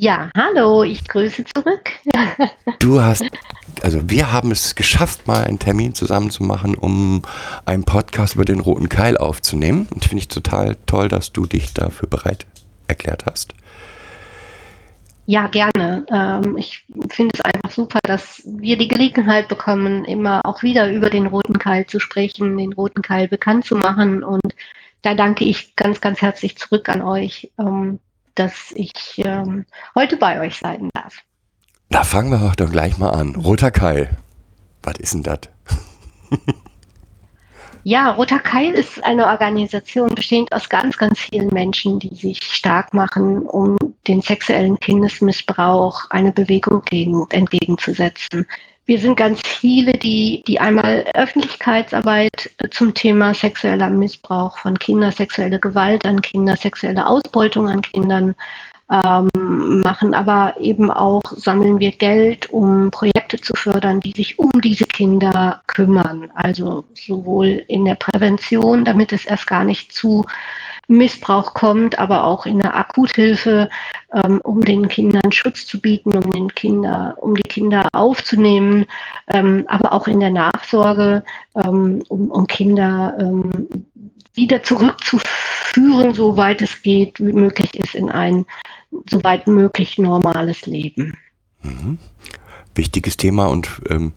Ja, hallo, ich grüße zurück. Du hast, also wir haben es geschafft, mal einen Termin zusammen zu machen, um einen Podcast über den roten Keil aufzunehmen. Und finde ich total toll, dass du dich dafür bereit erklärt hast. Ja, gerne. Ähm, ich finde es einfach super, dass wir die Gelegenheit bekommen, immer auch wieder über den roten Keil zu sprechen, den roten Keil bekannt zu machen. Und da danke ich ganz, ganz herzlich zurück an euch, ähm, dass ich ähm, heute bei euch sein darf. Da fangen wir doch gleich mal an. Roter Keil. Was ist denn das? Ja, Roter Keil ist eine Organisation bestehend aus ganz, ganz vielen Menschen, die sich stark machen, um den sexuellen Kindesmissbrauch eine Bewegung gegen, entgegenzusetzen. Wir sind ganz viele, die, die einmal Öffentlichkeitsarbeit zum Thema sexueller Missbrauch von Kindern, sexuelle Gewalt an Kindern, sexuelle Ausbeutung an Kindern ähm, machen, aber eben auch sammeln wir Geld, um Projekte zu fördern, die sich um diese Kinder kümmern. Also sowohl in der Prävention, damit es erst gar nicht zu Missbrauch kommt, aber auch in der Akuthilfe, ähm, um den Kindern Schutz zu bieten, um den Kinder, um die Kinder aufzunehmen, ähm, aber auch in der Nachsorge, ähm, um, um Kinder ähm, wieder zurückzuführen, soweit es geht, wie möglich ist, in ein soweit möglich normales Leben. Mhm. Wichtiges Thema und ähm,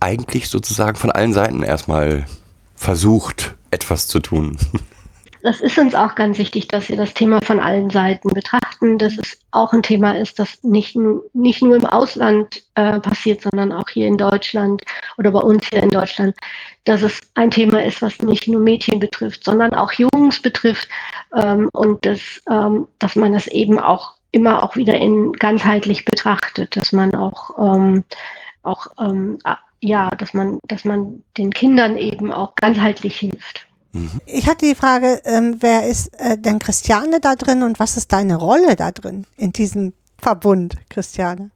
eigentlich sozusagen von allen Seiten erstmal versucht, etwas zu tun. das ist uns auch ganz wichtig, dass wir das Thema von allen Seiten betrachten, dass es auch ein Thema ist, das nicht, nicht nur im Ausland äh, passiert, sondern auch hier in Deutschland oder bei uns hier in Deutschland, dass es ein Thema ist, was nicht nur Mädchen betrifft, sondern auch Jungs betrifft ähm, und dass, ähm, dass man das eben auch immer auch wieder in ganzheitlich betrachtet, dass man auch, ähm, auch ähm, ja, dass man, dass man den Kindern eben auch ganzheitlich hilft. Ich hatte die Frage, ähm, wer ist äh, denn Christiane da drin und was ist deine Rolle da drin in diesem Verbund, Christiane?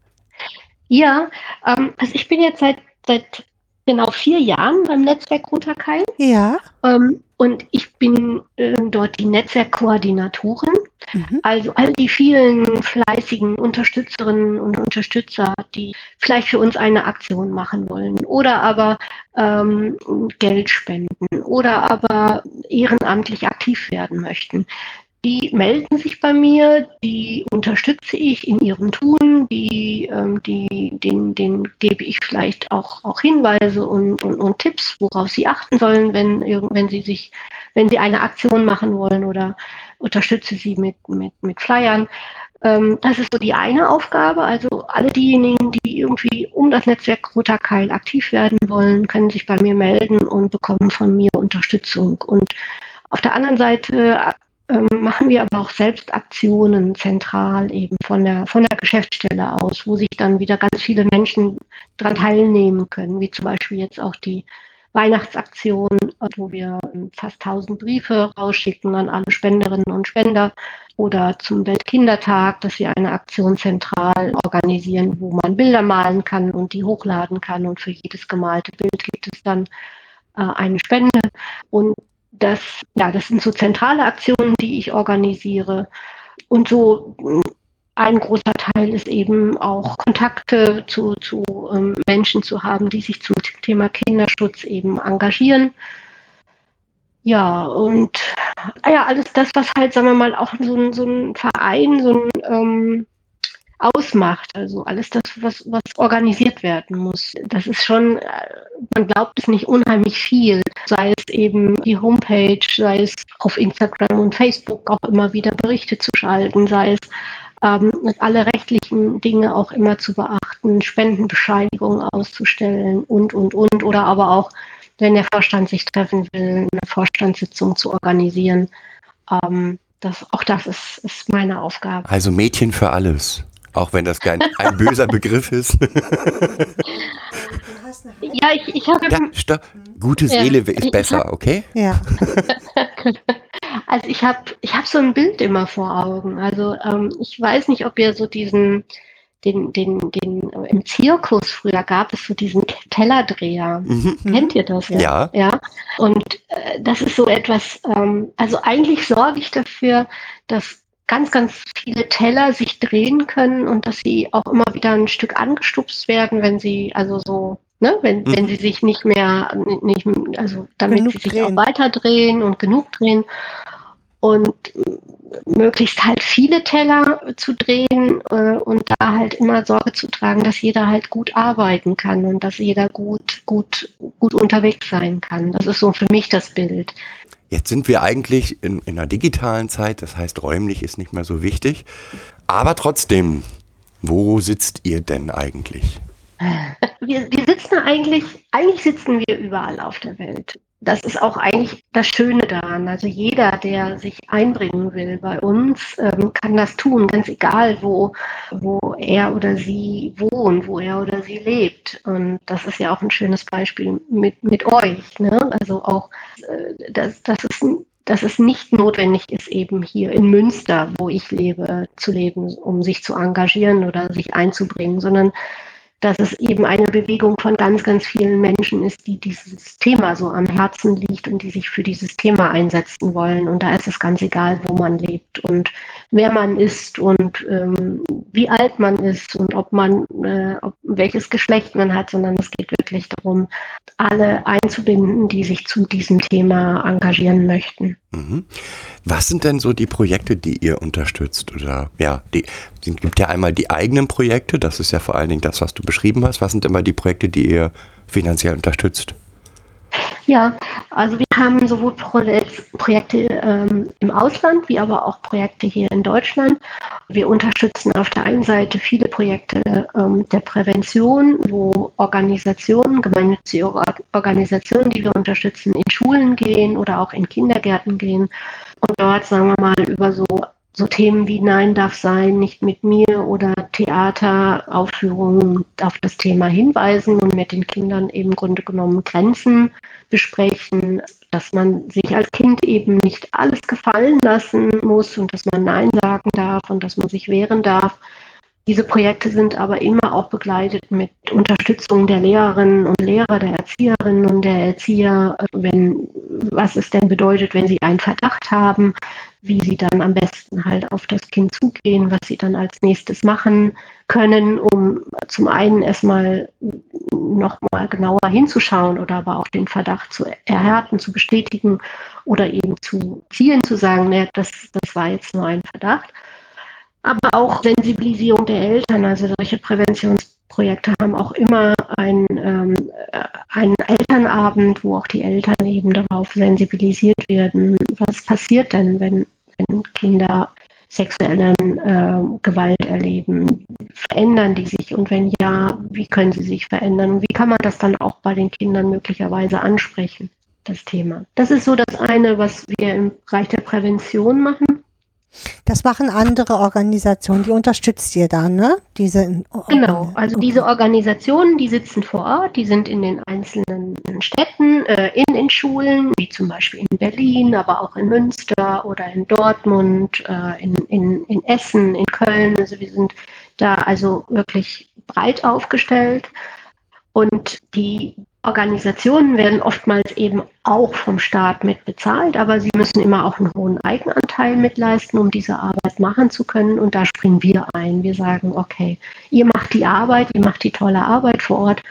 Ja, ähm, also ich bin jetzt seit, seit genau vier Jahren beim Netzwerk Roter Keil. Ja. Ähm, und ich bin äh, dort die Netzwerkkoordinatorin. Mhm. Also all die vielen fleißigen Unterstützerinnen und Unterstützer, die vielleicht für uns eine Aktion machen wollen oder aber ähm, Geld spenden oder aber ehrenamtlich aktiv werden möchten die melden sich bei mir, die unterstütze ich in ihrem Tun, die, ähm, die, den, den gebe ich vielleicht auch, auch Hinweise und, und, und Tipps, worauf sie achten sollen, wenn, wenn sie sich, wenn sie eine Aktion machen wollen oder unterstütze sie mit, mit, mit Flyern. Ähm, das ist so die eine Aufgabe. Also alle diejenigen, die irgendwie um das Netzwerk Roter Keil aktiv werden wollen, können sich bei mir melden und bekommen von mir Unterstützung. Und auf der anderen Seite machen wir aber auch selbst Aktionen zentral eben von der, von der Geschäftsstelle aus, wo sich dann wieder ganz viele Menschen daran teilnehmen können, wie zum Beispiel jetzt auch die Weihnachtsaktion, wo wir fast 1000 Briefe rausschicken an alle Spenderinnen und Spender oder zum Weltkindertag, dass wir eine Aktion zentral organisieren, wo man Bilder malen kann und die hochladen kann. Und für jedes gemalte Bild gibt es dann äh, eine Spende. Und das, ja, das sind so zentrale Aktionen, die ich organisiere. Und so mm, ein großer Teil ist eben auch Kontakte zu, zu ähm, Menschen zu haben, die sich zum Thema Kinderschutz eben engagieren. Ja, und ah ja, alles das, was halt, sagen wir mal, auch so ein, so ein Verein, so ein ähm, ausmacht. Also alles das, was, was organisiert werden muss. Das ist schon, äh, man glaubt es nicht unheimlich viel. Sei es eben die Homepage, sei es auf Instagram und Facebook auch immer wieder Berichte zu schalten, sei es ähm, alle rechtlichen Dinge auch immer zu beachten, Spendenbescheinigungen auszustellen und, und, und. Oder aber auch, wenn der Vorstand sich treffen will, eine Vorstandssitzung zu organisieren. Ähm, das, auch das ist, ist meine Aufgabe. Also Mädchen für alles. Auch wenn das kein ein böser Begriff ist. Ja, ich, ich habe ja, stopp. Gute Seele Ja. ist besser, okay? Ja. Also ich habe ich hab so ein Bild immer vor Augen. Also ähm, ich weiß nicht, ob ihr so diesen, den, den, den, äh, im Zirkus früher gab es so diesen Tellerdreher. Mhm. Kennt ihr das? Ja. Ja. Und äh, das ist so etwas, ähm, also eigentlich sorge ich dafür, dass ganz, ganz viele Teller sich drehen können und dass sie auch immer wieder ein Stück angestupst werden, wenn sie, also so, ne, wenn, Mhm. wenn sie sich nicht mehr, nicht, also damit Genug sie sich drehen. auch weiter drehen und genug drehen. Und möglichst halt viele Teller zu drehen äh, und da halt immer Sorge zu tragen, dass jeder halt gut arbeiten kann und dass jeder gut, gut, gut unterwegs sein kann. Das ist so für mich das Bild. Jetzt sind wir eigentlich in, in einer digitalen Zeit, das heißt räumlich ist nicht mehr so wichtig. Aber trotzdem, wo sitzt ihr denn eigentlich? Wir, wir sitzen eigentlich, eigentlich sitzen wir überall auf der Welt. Das ist auch eigentlich das Schöne daran. Also jeder, der sich einbringen will bei uns, ähm, kann das tun, ganz egal, wo, wo er oder sie wohnt, wo er oder sie lebt. Und das ist ja auch ein schönes Beispiel mit, mit euch. Ne? Also auch, äh, dass, dass, es, dass es nicht notwendig ist, eben hier in Münster, wo ich lebe, zu leben, um sich zu engagieren oder sich einzubringen, sondern dass es eben eine Bewegung von ganz, ganz vielen Menschen ist, die dieses Thema so am Herzen liegt und die sich für dieses Thema einsetzen wollen. Und da ist es ganz egal, wo man lebt und wer man ist und ähm, wie alt man ist und ob man, äh, ob, welches Geschlecht man hat, sondern es geht wirklich darum, alle einzubinden, die sich zu diesem Thema engagieren möchten. Mhm. Was sind denn so die Projekte, die ihr unterstützt? Oder ja, die, es gibt ja einmal die eigenen Projekte, das ist ja vor allen Dingen das, was du beschrieben hast. Was sind immer die Projekte, die ihr finanziell unterstützt? Ja, also wir haben sowohl Pro Projekte ähm, im Ausland wie aber auch Projekte hier in Deutschland. Wir unterstützen auf der einen Seite viele Projekte ähm, der Prävention, wo Organisationen, gemeinnützige Or Organisationen, die wir unterstützen, in Schulen gehen oder auch in Kindergärten gehen und dort, sagen wir mal, über so so Themen wie Nein darf sein, nicht mit mir oder Theateraufführungen auf das Thema hinweisen und mit den Kindern eben im Grunde genommen Grenzen besprechen, dass man sich als Kind eben nicht alles gefallen lassen muss und dass man Nein sagen darf und dass man sich wehren darf. Diese Projekte sind aber immer auch begleitet mit Unterstützung der Lehrerinnen und Lehrer, der Erzieherinnen und der Erzieher, wenn, was es denn bedeutet, wenn sie einen Verdacht haben, wie sie dann am besten halt auf das Kind zugehen, was sie dann als nächstes machen können, um zum einen erstmal nochmal genauer hinzuschauen oder aber auch den Verdacht zu erhärten, zu bestätigen oder eben zu zielen, zu sagen, ne, das, das war jetzt nur ein Verdacht. Aber auch Sensibilisierung der Eltern, also solche Präventionsprojekte haben auch immer ein, ähm, einen Elternabend, wo auch die Eltern eben darauf sensibilisiert werden, was passiert denn, wenn, wenn Kinder sexuelle äh, Gewalt erleben? Verändern die sich? Und wenn ja, wie können sie sich verändern? Und wie kann man das dann auch bei den Kindern möglicherweise ansprechen, das Thema? Das ist so das eine, was wir im Bereich der Prävention machen. Das machen andere Organisationen, die unterstützt ihr dann, ne? Diese Genau, also diese Organisationen, die sitzen vor Ort, die sind in den einzelnen Städten, äh, in den Schulen, wie zum Beispiel in Berlin, aber auch in Münster oder in Dortmund, äh, in, in, in Essen, in Köln. Also wir sind da also wirklich breit aufgestellt. Und die Organisationen werden oftmals eben auch vom Staat mit bezahlt, aber sie müssen immer auch einen hohen Eigenanteil mitleisten, um diese Arbeit machen zu können. Und da springen wir ein. Wir sagen, okay, ihr macht die Arbeit, ihr macht die tolle Arbeit vor Ort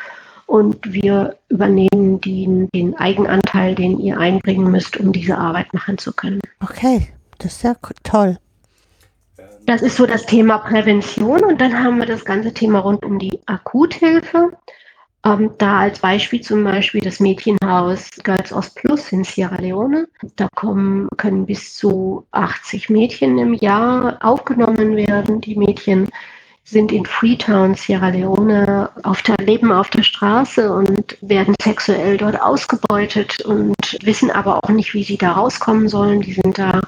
und wir übernehmen den, den Eigenanteil, den ihr einbringen müsst, um diese Arbeit machen zu können. Okay, das ist ja toll. Das ist so das Thema Prävention und dann haben wir das ganze Thema rund um die Akuthilfe. Ähm, da als Beispiel zum Beispiel das Mädchenhaus Girls Ost Plus in Sierra Leone. Da kommen, können bis zu 80 Mädchen im Jahr aufgenommen werden. Die Mädchen sind in Freetown, Sierra Leone, auf der, leben auf der Straße und werden sexuell dort ausgebeutet und wissen aber auch nicht, wie sie da rauskommen sollen. Die sind da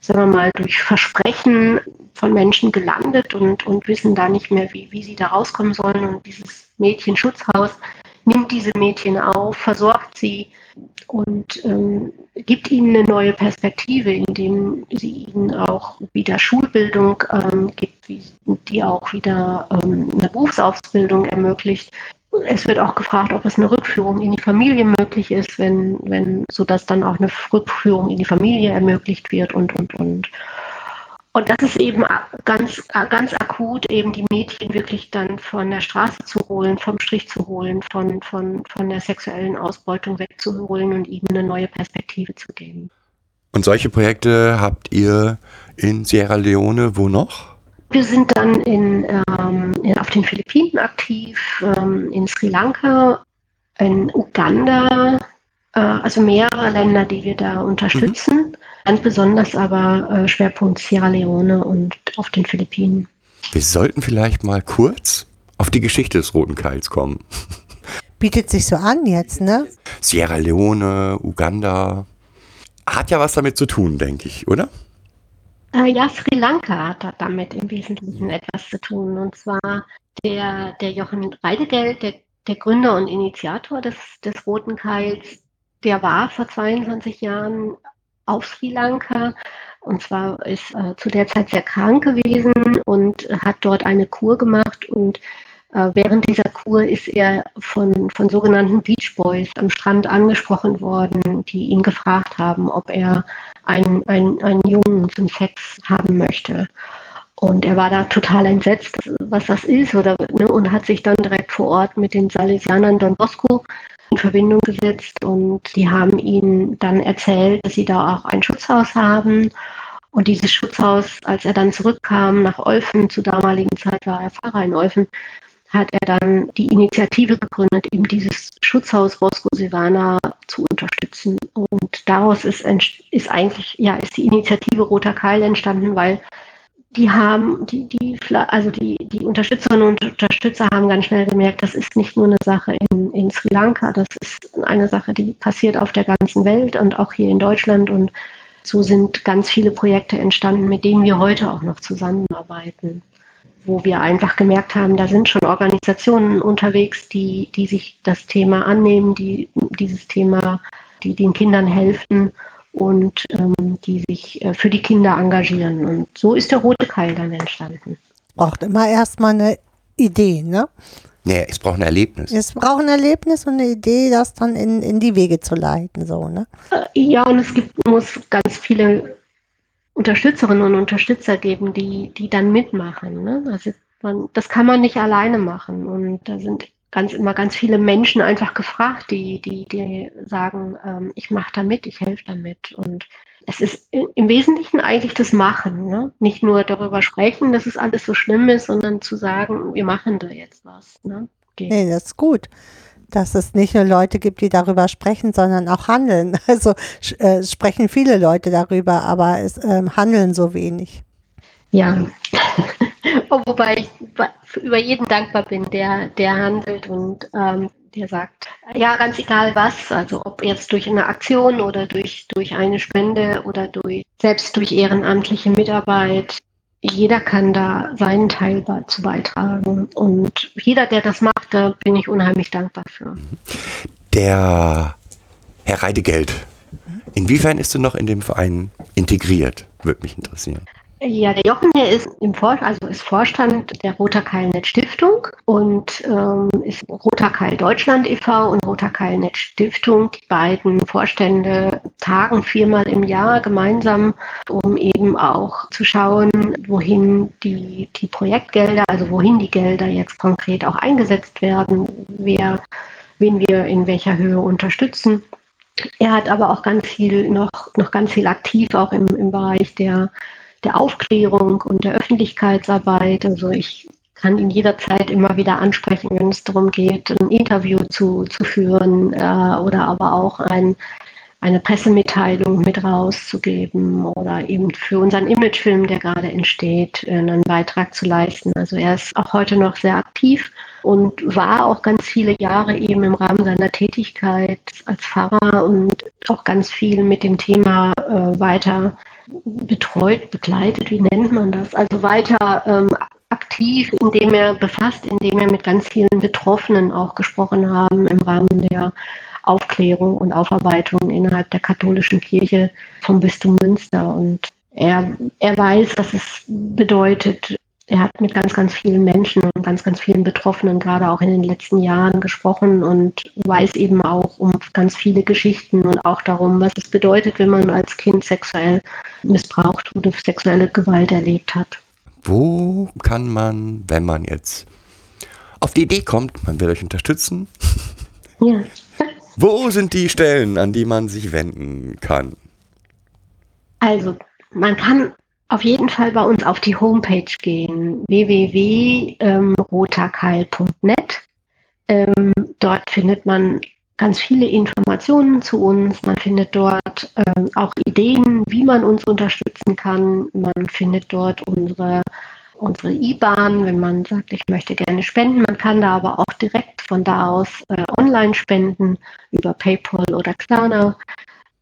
sagen wir mal, durch Versprechen von Menschen gelandet und, und wissen da nicht mehr, wie, wie sie da rauskommen sollen. Und dieses Mädchenschutzhaus nimmt diese Mädchen auf, versorgt sie und ähm, gibt ihnen eine neue Perspektive, indem sie ihnen auch wieder Schulbildung ähm, gibt, die auch wieder ähm, eine Berufsausbildung ermöglicht. Es wird auch gefragt, ob es eine Rückführung in die Familie möglich ist, wenn, wenn, sodass dann auch eine Rückführung in die Familie ermöglicht wird und, und, und. Und das ist eben ganz, ganz akut, eben die Mädchen wirklich dann von der Straße zu holen, vom Strich zu holen, von, von, von der sexuellen Ausbeutung wegzuholen und ihnen eine neue Perspektive zu geben. Und solche Projekte habt ihr in Sierra Leone wo noch? Wir sind dann in, ähm, in auf den Philippinen aktiv, ähm, in Sri Lanka, in Uganda, äh, also mehrere Länder, die wir da unterstützen. Mhm. Ganz besonders aber äh, Schwerpunkt Sierra Leone und auf den Philippinen. Wir sollten vielleicht mal kurz auf die Geschichte des Roten Keils kommen. Bietet sich so an jetzt, ne? Sierra Leone, Uganda. Hat ja was damit zu tun, denke ich, oder? Äh, ja, Sri Lanka hat damit im Wesentlichen etwas zu tun. Und zwar der, der Jochen Reidegeld, der, der Gründer und Initiator des, des Roten Keils, der war vor 22 Jahren auf Sri Lanka und zwar ist äh, zu der Zeit sehr krank gewesen und hat dort eine Kur gemacht und während dieser Kur ist er von, von sogenannten Beach Boys am Strand angesprochen worden, die ihn gefragt haben, ob er einen, einen, einen Jungen zum Sex haben möchte. Und er war da total entsetzt, was das ist, oder, ne, und hat sich dann direkt vor Ort mit den Salesianern Don Bosco in Verbindung gesetzt und die haben ihm dann erzählt, dass sie da auch ein Schutzhaus haben. Und dieses Schutzhaus, als er dann zurückkam nach Olfen, zur damaligen Zeit war er Pfarrer in Olfen, hat er dann die Initiative gegründet, eben dieses Schutzhaus Bosco Silvana zu unterstützen. Und daraus ist, ist eigentlich, ja, ist die Initiative Roter Keil entstanden, weil die haben, die, die, also die, die Unterstützerinnen und Unterstützer haben ganz schnell gemerkt, das ist nicht nur eine Sache in, in Sri Lanka, das ist eine Sache, die passiert auf der ganzen Welt und auch hier in Deutschland. Und so sind ganz viele Projekte entstanden, mit denen wir heute auch noch zusammenarbeiten, wo wir einfach gemerkt haben, da sind schon Organisationen unterwegs, die, die sich das Thema annehmen, die dieses Thema, die den Kindern helfen und ähm, die sich äh, für die Kinder engagieren. Und so ist der Rote Keil dann entstanden. Braucht immer erstmal eine Idee, ne? Nee, es braucht ein Erlebnis. Es braucht ein Erlebnis und eine Idee, das dann in, in die Wege zu leiten, so, ne? Ja, und es gibt, muss ganz viele Unterstützerinnen und Unterstützer geben, die, die dann mitmachen. Ne? Also man, das kann man nicht alleine machen. Und da sind ganz immer ganz viele Menschen einfach gefragt, die, die, die sagen, ähm, ich mache da mit, ich helfe damit. Und es ist im Wesentlichen eigentlich das Machen, ne? nicht nur darüber sprechen, dass es alles so schlimm ist, sondern zu sagen, wir machen da jetzt was. Ne? Okay. Nee, das ist gut dass es nicht nur Leute gibt, die darüber sprechen, sondern auch handeln. Also äh, sprechen viele Leute darüber, aber es äh, handeln so wenig. Ja, wobei ich über jeden dankbar bin, der, der handelt und ähm, der sagt, ja, ganz egal was, also ob jetzt durch eine Aktion oder durch, durch eine Spende oder durch, selbst durch ehrenamtliche Mitarbeit, jeder kann da seinen Teil zu beitragen. Und jeder, der das macht, da bin ich unheimlich dankbar für. Der Herr Reidegeld, inwiefern ist du noch in dem Verein integriert? Würde mich interessieren. Ja, der Jochen, der ist im Vor also ist Vorstand der Roter Keilnet Stiftung und ähm, ist Roter Keil Deutschland e.V. und Roter Keilnet Stiftung. Die beiden Vorstände tagen viermal im Jahr gemeinsam, um eben auch zu schauen, wohin die, die Projektgelder, also wohin die Gelder jetzt konkret auch eingesetzt werden, wer, wen wir in welcher Höhe unterstützen. Er hat aber auch ganz viel noch, noch ganz viel aktiv auch im, im Bereich der der Aufklärung und der Öffentlichkeitsarbeit. Also ich kann ihn jederzeit immer wieder ansprechen, wenn es darum geht, ein Interview zu, zu führen äh, oder aber auch ein, eine Pressemitteilung mit rauszugeben oder eben für unseren Imagefilm, der gerade entsteht, äh, einen Beitrag zu leisten. Also er ist auch heute noch sehr aktiv und war auch ganz viele Jahre eben im Rahmen seiner Tätigkeit als Pfarrer und auch ganz viel mit dem Thema äh, weiter betreut, begleitet, wie nennt man das? Also weiter ähm, aktiv, indem er befasst, indem er mit ganz vielen Betroffenen auch gesprochen haben im Rahmen der Aufklärung und Aufarbeitung innerhalb der katholischen Kirche vom Bistum Münster. Und er, er weiß, was es bedeutet. Er hat mit ganz, ganz vielen Menschen und ganz, ganz vielen Betroffenen gerade auch in den letzten Jahren gesprochen und weiß eben auch um ganz viele Geschichten und auch darum, was es bedeutet, wenn man als Kind sexuell missbraucht oder sexuelle Gewalt erlebt hat. Wo kann man, wenn man jetzt auf die Idee kommt, man will euch unterstützen, Ja. Wo sind die Stellen, an die man sich wenden kann? Also, man kann auf jeden Fall bei uns auf die Homepage gehen, www.rotakeil.net. Ähm, dort findet man ganz viele Informationen zu uns. Man findet dort ähm, auch Ideen, wie man uns unterstützen kann. Man findet dort unsere unsere IBAN, wenn man sagt, ich möchte gerne spenden. Man kann da aber auch direkt von da aus äh, online spenden über PayPal oder Klarna.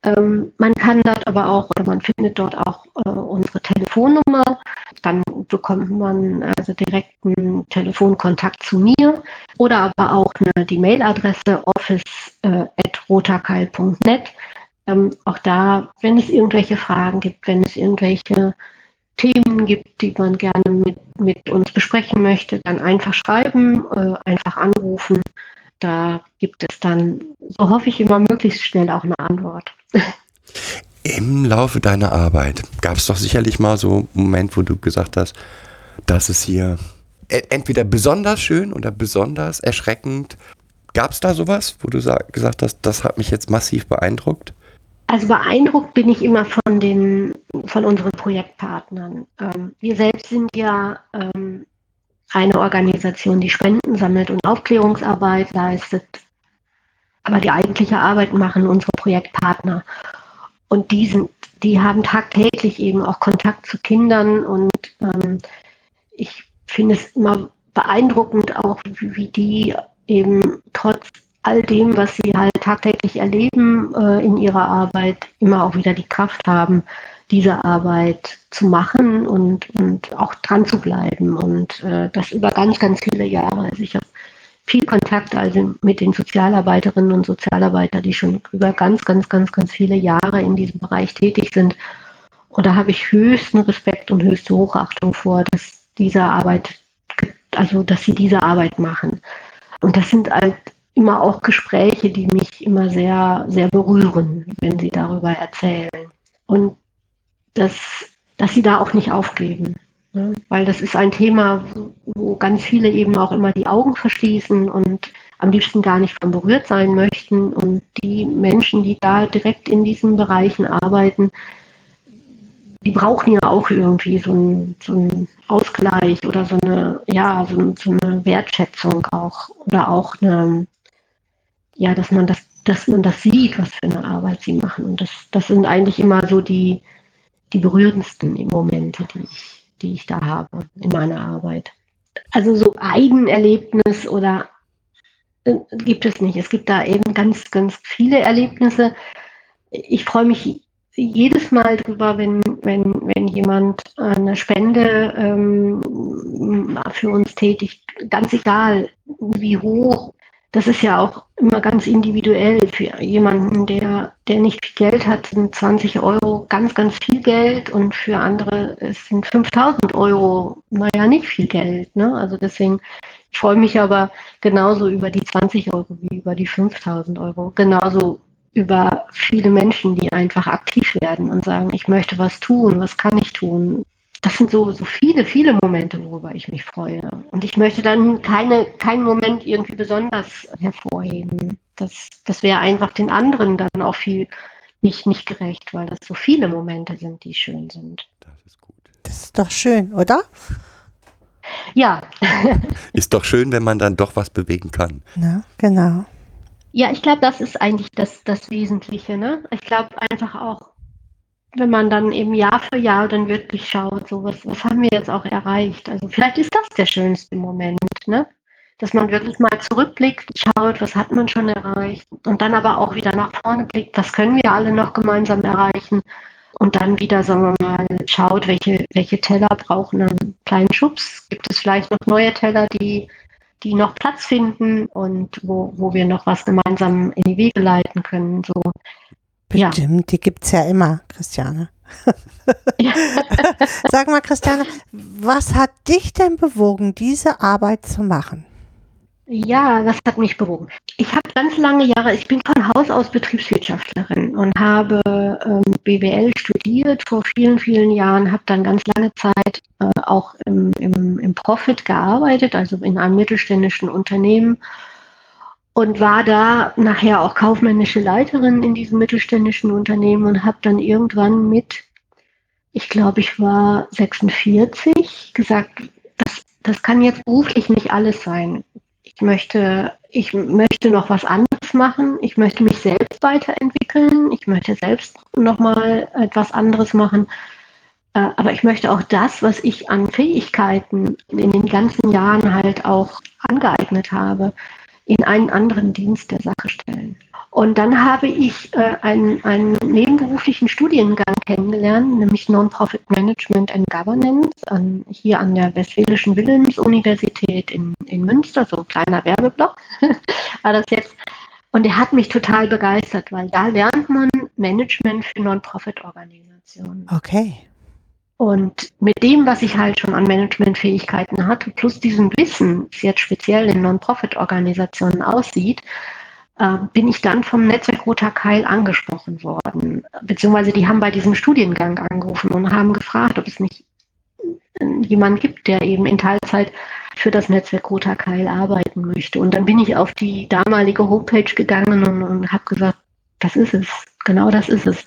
Ähm, man kann dort aber auch, oder man findet dort auch äh, unsere Telefonnummer. Dann bekommt man also direkten Telefonkontakt zu mir oder aber auch eine, die Mailadresse office.rotakeil.net. Ähm, auch da, wenn es irgendwelche Fragen gibt, wenn es irgendwelche Themen gibt, die man gerne mit, mit uns besprechen möchte, dann einfach schreiben, äh, einfach anrufen. Da gibt es dann, so hoffe ich immer, möglichst schnell auch eine Antwort. Im Laufe deiner Arbeit gab es doch sicherlich mal so einen Moment, wo du gesagt hast, dass es hier e- entweder besonders schön oder besonders erschreckend. Gab es da sowas, wo du gesagt hast, das hat mich jetzt massiv beeindruckt? Also beeindruckt bin ich immer von den, von unseren Projektpartnern. Ähm, wir selbst sind ja ähm, eine Organisation, die Spenden sammelt und Aufklärungsarbeit leistet. Aber die eigentliche Arbeit machen unsere Projektpartner. Und die, sind, die haben tagtäglich eben auch Kontakt zu Kindern. Und ähm, ich finde es immer beeindruckend auch, wie, wie die eben trotz all dem, was sie halt tagtäglich erleben äh, in ihrer Arbeit, immer auch wieder die Kraft haben, diese Arbeit zu machen und, und auch dran zu bleiben. Und äh, das über ganz, ganz viele Jahre. Also ich habe viel Kontakt also mit den Sozialarbeiterinnen und Sozialarbeitern, die schon über ganz, ganz, ganz, ganz viele Jahre in diesem Bereich tätig sind. Und da habe ich höchsten Respekt und höchste Hochachtung vor, dass diese Arbeit, also dass sie diese Arbeit machen. Und das sind halt immer auch Gespräche, die mich immer sehr, sehr berühren, wenn sie darüber erzählen. Und dass, dass sie da auch nicht aufgeben. Ne? Weil das ist ein Thema, wo ganz viele eben auch immer die Augen verschließen und am liebsten gar nicht von berührt sein möchten. Und die Menschen, die da direkt in diesen Bereichen arbeiten, die brauchen ja auch irgendwie so einen, so einen Ausgleich oder so eine, ja, so, so, eine Wertschätzung auch oder auch eine, ja, dass man das, dass man das sieht, was für eine Arbeit sie machen. Und das, das sind eigentlich immer so die, die berührendsten Momente, die ich, die ich da habe in meiner Arbeit. Also so Eigenerlebnis oder äh, gibt es nicht. Es gibt da eben ganz, ganz viele Erlebnisse. Ich freue mich jedes Mal drüber, wenn, wenn, wenn jemand eine Spende ähm, für uns tätigt, ganz egal wie hoch das ist ja auch immer ganz individuell für jemanden, der, der nicht viel Geld hat, sind 20 Euro ganz, ganz viel Geld und für andere sind 5000 Euro, naja, nicht viel Geld. Ne? Also deswegen ich freue mich aber genauso über die 20 Euro wie über die 5000 Euro. Genauso über viele Menschen, die einfach aktiv werden und sagen, ich möchte was tun, was kann ich tun, das sind so, so viele, viele Momente, worüber ich mich freue. Und ich möchte dann keine, keinen Moment irgendwie besonders hervorheben. Das, das wäre einfach den anderen dann auch viel nicht, nicht gerecht, weil das so viele Momente sind, die schön sind. Das ist gut. Das ist doch schön, oder? Ja. ist doch schön, wenn man dann doch was bewegen kann. Na, genau. Ja, ich glaube, das ist eigentlich das, das Wesentliche. Ne? Ich glaube einfach auch, wenn man dann eben Jahr für Jahr dann wirklich schaut, so was, was haben wir jetzt auch erreicht. Also vielleicht ist das der schönste Moment, ne? Dass man wirklich mal zurückblickt, schaut, was hat man schon erreicht und dann aber auch wieder nach vorne blickt, was können wir alle noch gemeinsam erreichen und dann wieder, sagen wir mal, schaut, welche, welche Teller brauchen einen kleinen Schubs. Gibt es vielleicht noch neue Teller, die, die noch Platz finden und wo, wo wir noch was gemeinsam in die Wege leiten können. So. Ja. Bestimmt, die gibt es ja immer, Christiane. Ja. Sag mal, Christiane, was hat dich denn bewogen, diese Arbeit zu machen? Ja, das hat mich bewogen. Ich habe ganz lange Jahre, ich bin von Haus aus Betriebswirtschaftlerin und habe ähm, BWL studiert vor vielen, vielen Jahren, habe dann ganz lange Zeit äh, auch im, im, im Profit gearbeitet, also in einem mittelständischen Unternehmen und war da nachher auch kaufmännische Leiterin in diesem mittelständischen Unternehmen und habe dann irgendwann mit, ich glaube, ich war 46, gesagt, das, das kann jetzt beruflich nicht alles sein ich möchte, ich möchte noch was anderes machen. Ich möchte mich selbst weiterentwickeln. Ich möchte selbst nochmal etwas anderes machen. Äh, aber ich möchte auch das, was ich an Fähigkeiten in den ganzen Jahren halt auch angeeignet habe, in einen anderen Dienst der Sache stellen. Und dann habe ich äh, einen, einen nebenberuflichen Studiengang kennengelernt, nämlich Non-Profit Management and Governance an, hier an der Westfälischen Wilhelms-Universität in, in Münster, so ein kleiner Werbeblock war das jetzt. Und der hat mich total begeistert, weil da lernt man Management für Non-Profit-Organisationen. Okay. Und mit dem, was ich halt schon an Managementfähigkeiten hatte, plus diesem Wissen, wie jetzt speziell in Non-Profit-Organisationen aussieht, äh, bin ich dann vom Netzwerk Roter Keil angesprochen worden. Beziehungsweise die haben bei diesem Studiengang angerufen und haben gefragt, ob es nicht äh, jemand gibt, der eben in Teilzeit für das Netzwerk Roter Keil arbeiten möchte. Und dann bin ich auf die damalige Homepage gegangen und, und habe gesagt, das ist es, genau das ist es.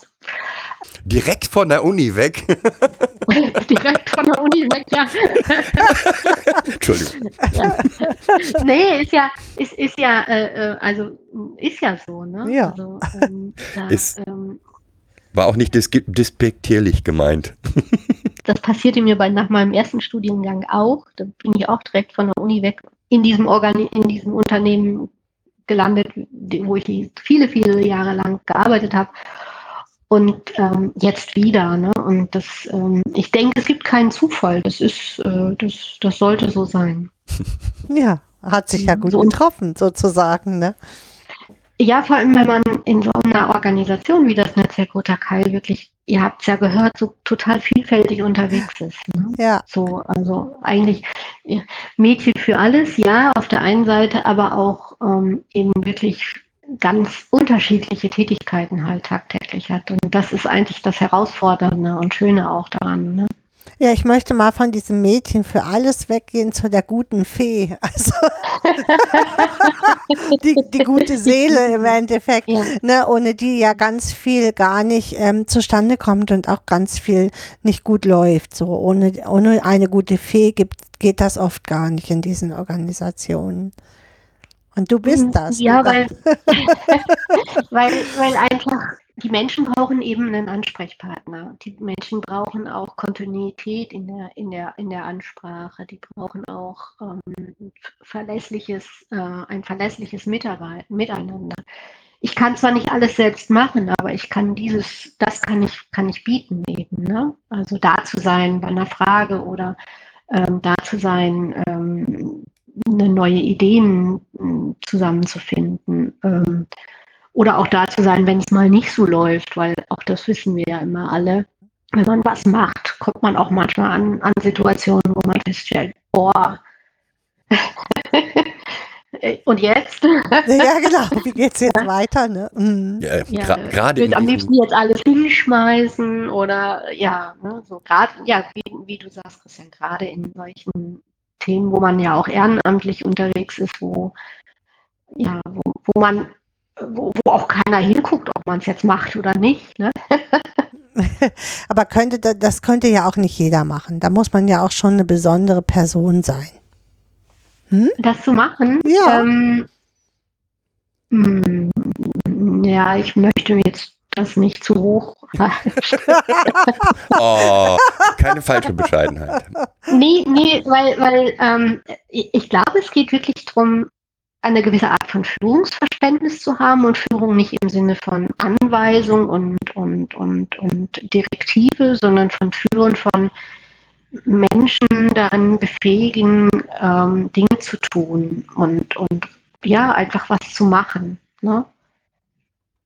Direkt von der Uni weg. Direkt von der Uni weg, ja. Entschuldigung. ja. Nee, ist ja, ist, ist ja, äh, äh, also ist ja so, ne? Ja. Also, ähm, da, Ist- ähm, War auch nicht dis despektierlich gemeint. das passierte mir bei, nach meinem ersten Studiengang auch. Da bin ich auch direkt von der Uni weg in diesem, Organi in diesem Unternehmen gelandet, wo ich viele, viele Jahre lang gearbeitet habe. Und ähm, jetzt wieder. Ne? Und das, ähm, ich denke, es gibt keinen Zufall. Das ist, äh, das, das sollte so sein. Ja, hat sich ja gut So. getroffen, sozusagen, ne? Ja, vor allem, wenn man in so einer Organisation wie das Netzwerk Roter Keil wirklich, ihr habt es ja gehört, so total vielfältig unterwegs ist. Ne? Ja, So, also eigentlich ja, Mädchen für alles, ja, auf der einen Seite, aber auch ähm, eben wirklich ganz unterschiedliche Tätigkeiten halt tagtäglich hat. Und das ist eigentlich das Herausfordernde und Schöne auch daran. Ne? ja, ich möchte mal von diesem Mädchen für alles weggehen zu der guten Fee. Also die, die gute Seele im Endeffekt, Ja. ne, ohne die ja ganz viel gar nicht ähm, zustande kommt und auch ganz viel nicht gut läuft. So ohne, ohne eine gute Fee gibt, geht das oft gar nicht in diesen Organisationen. Und du bist das. Ja, weil, weil, weil einfach die Menschen brauchen eben einen Ansprechpartner. Die Menschen brauchen auch Kontinuität in der, in der, in der Ansprache. Die brauchen auch ähm, verlässliches, äh, ein verlässliches Mitarbeit, Miteinander. Ich kann zwar nicht alles selbst machen, aber ich kann dieses, das kann ich, kann ich bieten eben. Ne? Also da zu sein bei einer Frage oder ähm, da zu sein, ähm, neue Ideen zusammenzufinden. Ähm, oder auch da zu sein, wenn es mal nicht so läuft, weil auch das wissen wir ja immer alle. Wenn man was macht, kommt man auch manchmal an, an Situationen, wo man feststellt, boah, und jetzt? ja, genau. Wie geht's jetzt weiter? Ne? Mhm. Ja, Ja, gra- Gerade ich will am liebsten jetzt alles hinschmeißen oder ja, ne, so gerade, ja, wie, wie du sagst, Christian, gerade in solchen Themen, wo man ja auch ehrenamtlich unterwegs ist, wo ja, wo, wo man, wo, wo auch keiner hinguckt, ob man es jetzt macht oder nicht. Ne? Aber könnte da- das könnte ja auch nicht jeder machen. Da muss man ja auch schon eine besondere Person sein. Das zu machen. Ja. Ähm, mh, Ja, ich möchte jetzt das nicht zu hoch. Oh, keine falsche Bescheidenheit. nee, nee, weil, weil ähm, ich, glaube, es geht wirklich darum, eine gewisse Art von Führungsverständnis zu haben und Führung nicht im Sinne von Anweisung und, und, und, und Direktive, sondern von Führen von Menschen darin befähigen, ähm, Dinge zu tun und, und ja, einfach was zu machen. Ne?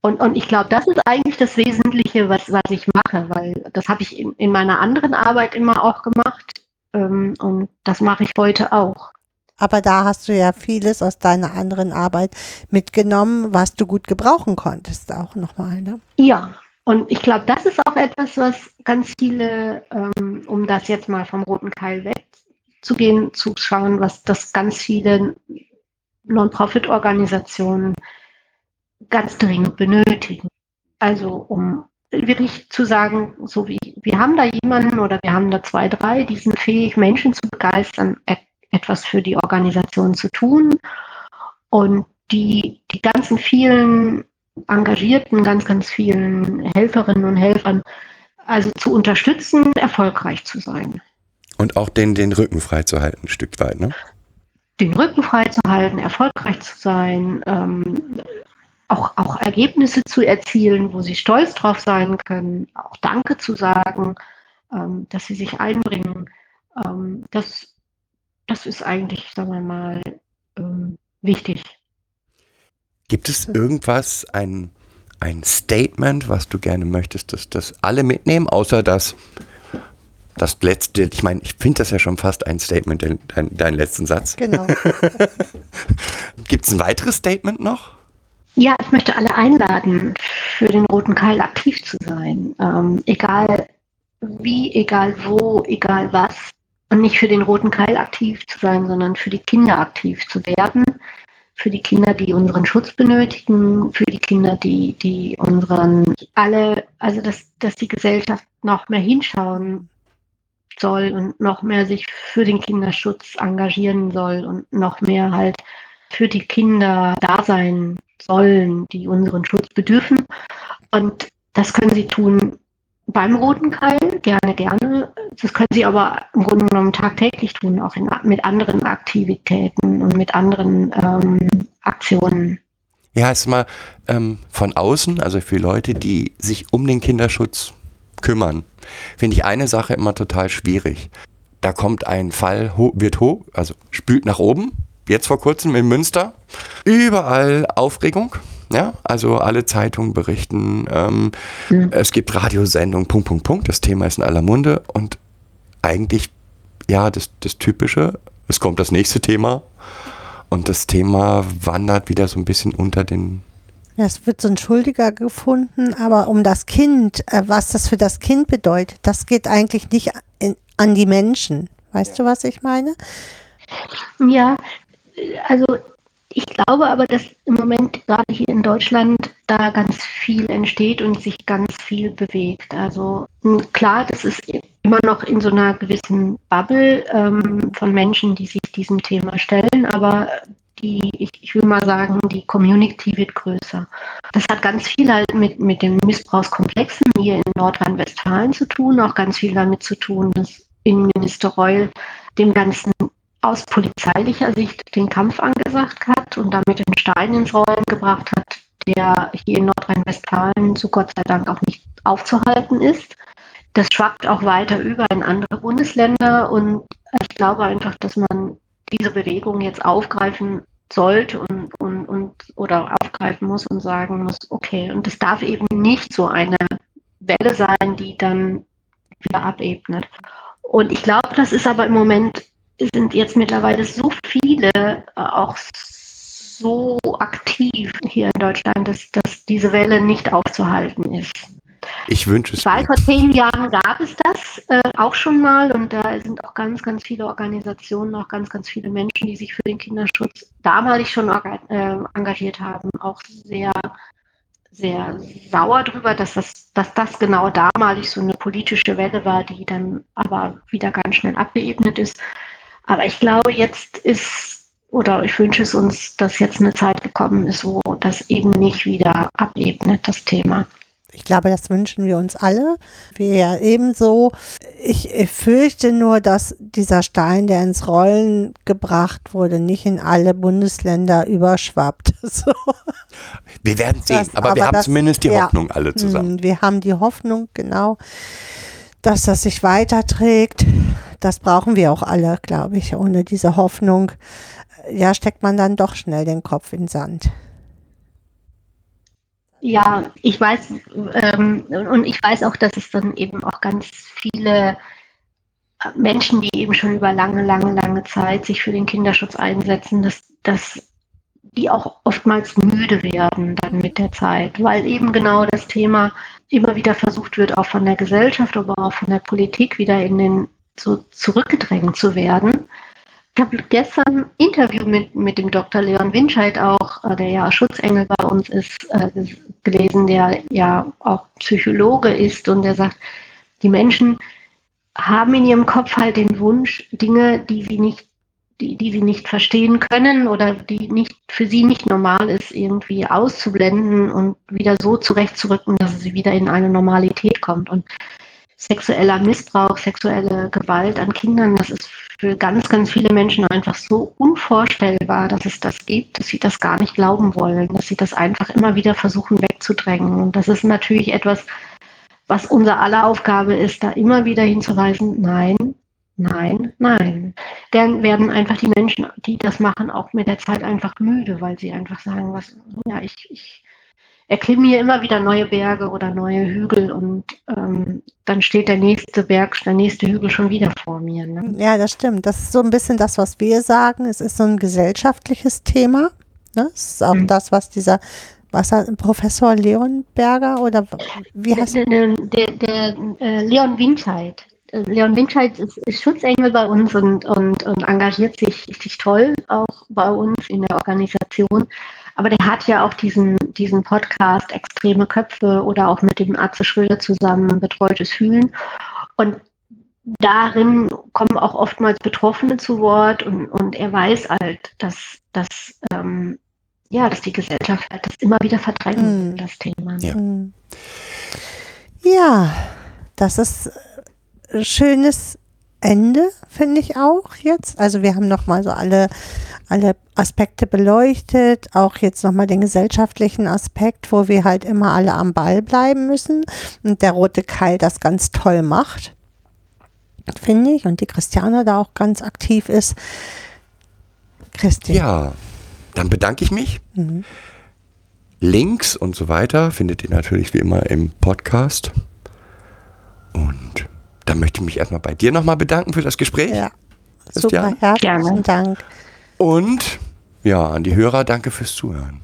Und, und ich glaube, das ist eigentlich das Wesentliche, was, was ich mache, weil das habe ich in, in meiner anderen Arbeit immer auch gemacht ähm, und das mache ich heute auch. Aber da hast du ja vieles aus deiner anderen Arbeit mitgenommen, was du gut gebrauchen konntest, auch nochmal. Ne? Ja, und ich glaube, das ist auch etwas, was ganz viele, ähm, um das jetzt mal vom roten Keil wegzugehen, zu schauen, was das ganz viele Non-Profit-Organisationen ganz dringend benötigen. Also um wirklich zu sagen, so wie wir haben da jemanden oder wir haben da zwei, drei, die sind fähig, Menschen zu begeistern, etwas für die Organisation zu tun und die, die ganzen vielen engagierten, ganz, ganz vielen Helferinnen und Helfern also zu unterstützen, erfolgreich zu sein. Und auch den, den Rücken frei zu halten, ein Stück weit, ne? Den Rücken frei zu halten, erfolgreich zu sein, ähm, auch, auch Ergebnisse zu erzielen, wo sie stolz drauf sein können, auch Danke zu sagen, ähm, dass sie sich einbringen. Ähm, das, das ist eigentlich, sagen wir mal, ähm, wichtig. Gibt es irgendwas, ein, ein Statement, was du gerne möchtest, dass das alle mitnehmen, außer das, das letzte, ich meine, ich finde das ja schon fast ein Statement, dein, dein, dein letzten Satz. Genau. Gibt es ein weiteres Statement noch? Ja, ich möchte alle einladen, für den Roten Keil aktiv zu sein. Ähm, egal wie, egal wo, egal was. Und nicht für den Roten Keil aktiv zu sein, sondern für die Kinder aktiv zu werden. Für die Kinder, die unseren Schutz benötigen, für die Kinder, die, die unseren alle, also dass, dass die Gesellschaft noch mehr hinschauen soll und noch mehr sich für den Kinderschutz engagieren soll und noch mehr halt für die Kinder da sein sollen, die unseren Schutz bedürfen. Und das können sie tun beim Roten Keil, gerne, gerne. Das können sie aber im Grunde genommen tagtäglich tun, auch in, mit anderen Aktivitäten und mit anderen ähm, Aktionen. Ja, ist mal ähm, von außen, also für Leute, die sich um den Kinderschutz kümmern, finde ich eine Sache immer total schwierig. Da kommt ein Fall, ho wird hoch, also spült nach oben, jetzt vor kurzem in Münster, überall Aufregung. Ja, also alle Zeitungen berichten, ähm, mhm. es gibt Radiosendungen, Punkt, Punkt, Punkt. Das Thema ist in aller Munde und eigentlich, ja, das, das Typische, es kommt das nächste Thema und das Thema wandert wieder so ein bisschen unter den. Ja, es wird so ein Schuldiger gefunden, aber um das Kind, äh, was das für das Kind bedeutet, das geht eigentlich nicht in, an die Menschen. Weißt du, was ich meine? Ja, also ich glaube aber, dass im Moment gerade hier in Deutschland da ganz viel entsteht und sich ganz viel bewegt. Also klar, das ist immer noch in so einer gewissen Bubble ähm, von Menschen, die sich diesem Thema stellen, aber die, ich, ich, will mal sagen, die Community wird größer. Das hat ganz viel halt mit, mit den Missbrauchskomplexen hier in Nordrhein-Westfalen zu tun, auch ganz viel damit zu tun, dass Innenminister Reul dem Ganzen aus polizeilicher Sicht den Kampf angesagt hat und damit den Stein ins Rollen gebracht hat, der hier in Nordrhein-Westfalen zu Gott sei Dank auch nicht aufzuhalten ist. Das schwappt auch weiter über in andere Bundesländer und ich glaube einfach, dass man diese Bewegung jetzt aufgreifen sollte und, und, und oder aufgreifen muss und sagen muss, okay, und es darf eben nicht so eine Welle sein, die dann wieder abebnet. Und ich glaube, das ist aber im Moment sind jetzt mittlerweile so viele äh, auch so aktiv hier in Deutschland, dass, dass diese Welle nicht aufzuhalten ist. Ich wünsche es. Weil vor zehn Jahren gab es das äh, auch schon mal und da sind auch ganz, ganz viele Organisationen, auch ganz, ganz viele Menschen, die sich für den Kinderschutz damalig schon äh, engagiert haben, auch sehr, sehr sauer darüber, dass das, dass das genau damalig so eine politische Welle war, die dann aber wieder ganz schnell abgeebnet ist. Aber ich glaube, jetzt ist oder ich wünsche es uns, dass jetzt eine Zeit gekommen ist, wo das eben nicht wieder abebnet, das Thema. Ich glaube, das wünschen wir uns alle. Wir ja ebenso. Ich fürchte nur, dass dieser Stein, der ins Rollen gebracht wurde, nicht in alle Bundesländer überschwappt. So. Wir werden sehen, das, aber, aber, wir haben das, zumindest die ja, Hoffnung alle zusammen. Hm, wir haben die Hoffnung, genau, dass das sich weiterträgt. Das brauchen wir auch alle, glaube ich. Ohne diese Hoffnung, ja, steckt man dann doch schnell den Kopf in den Sand. Ja, ich weiß, ähm, und ich weiß auch, dass es dann eben auch ganz viele Menschen, die eben schon über lange, lange, lange Zeit sich für den Kinderschutz einsetzen, dass, dass die auch oftmals müde werden dann mit der Zeit, weil eben genau das Thema immer wieder versucht wird, auch von der Gesellschaft, aber auch von der Politik wieder in den so zurückgedrängt zu werden. Ich habe gestern ein Interview mit, mit dem Dr. Leon Winscheid auch, äh, der ja Schutzengel bei uns ist, äh, gelesen, der ja auch Psychologe ist und der sagt, die Menschen haben in ihrem Kopf halt den Wunsch, Dinge, die sie nicht, die, die sie nicht verstehen können oder die nicht für sie nicht normal ist, irgendwie auszublenden und wieder so zurechtzurücken, dass sie wieder in eine Normalität kommt. Und sexueller Missbrauch, sexuelle Gewalt an Kindern, das ist für ganz, ganz viele Menschen einfach so unvorstellbar, dass es das gibt, dass sie das gar nicht glauben wollen, dass sie das einfach immer wieder versuchen wegzudrängen. Und das ist natürlich etwas, was unser aller Aufgabe ist, da immer wieder hinzuweisen, nein, nein, nein. Dann werden einfach die Menschen, die das machen, auch mit der Zeit einfach müde, weil sie einfach sagen, was, ja, ich, ich erklimme hier immer wieder neue Berge oder neue Hügel und ähm, dann steht der nächste Berg, der nächste Hügel schon wieder vor mir. Ne? Ja, das stimmt. Das ist so ein bisschen das, was wir sagen. Es ist so ein gesellschaftliches Thema. Ne? Es ist auch mhm. das, was dieser was Professor Leonberger oder wie heißt der? Der, der, der äh, Leon Winscheid. Äh, Leon Winscheid ist, ist, Schutzengel bei uns und, und, und engagiert sich, sich toll auch bei uns in der Organisation. Aber der hat ja auch diesen, diesen Podcast Extreme Köpfe oder auch mit dem Atze Schröder zusammen Betreutes Fühlen. Und darin kommen auch oftmals Betroffene zu Wort und, und er weiß halt, dass, dass, ähm, ja, dass die Gesellschaft halt das immer wieder verdrängt, mhm. das Thema. Ja. Hm. ja, das ist ein schönes Ende, finde ich auch jetzt. Also wir haben nochmal so alle alle Aspekte beleuchtet, auch jetzt nochmal den gesellschaftlichen Aspekt, wo wir halt immer alle am Ball bleiben müssen und der rote Keil das ganz toll macht, finde ich, und die Christiane da auch ganz aktiv ist. Christi. Ja, dann bedanke ich mich. Mhm. Links und so weiter findet ihr natürlich wie immer im Podcast. Und dann möchte ich mich erstmal bei dir nochmal bedanken für das Gespräch. Ja, super, herzlichen Dank. Und ja, an die Hörer, danke fürs Zuhören.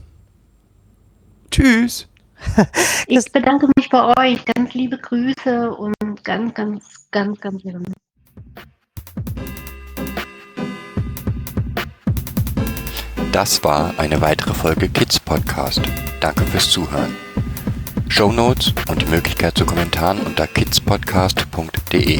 Tschüss. Ich bedanke mich bei euch. Ganz liebe Grüße und ganz, ganz, ganz, ganz liebe. Das war eine weitere Folge Kids Podcast. Danke fürs Zuhören. Show Notes und die Möglichkeit zu Kommentaren unter kidspodcast.de.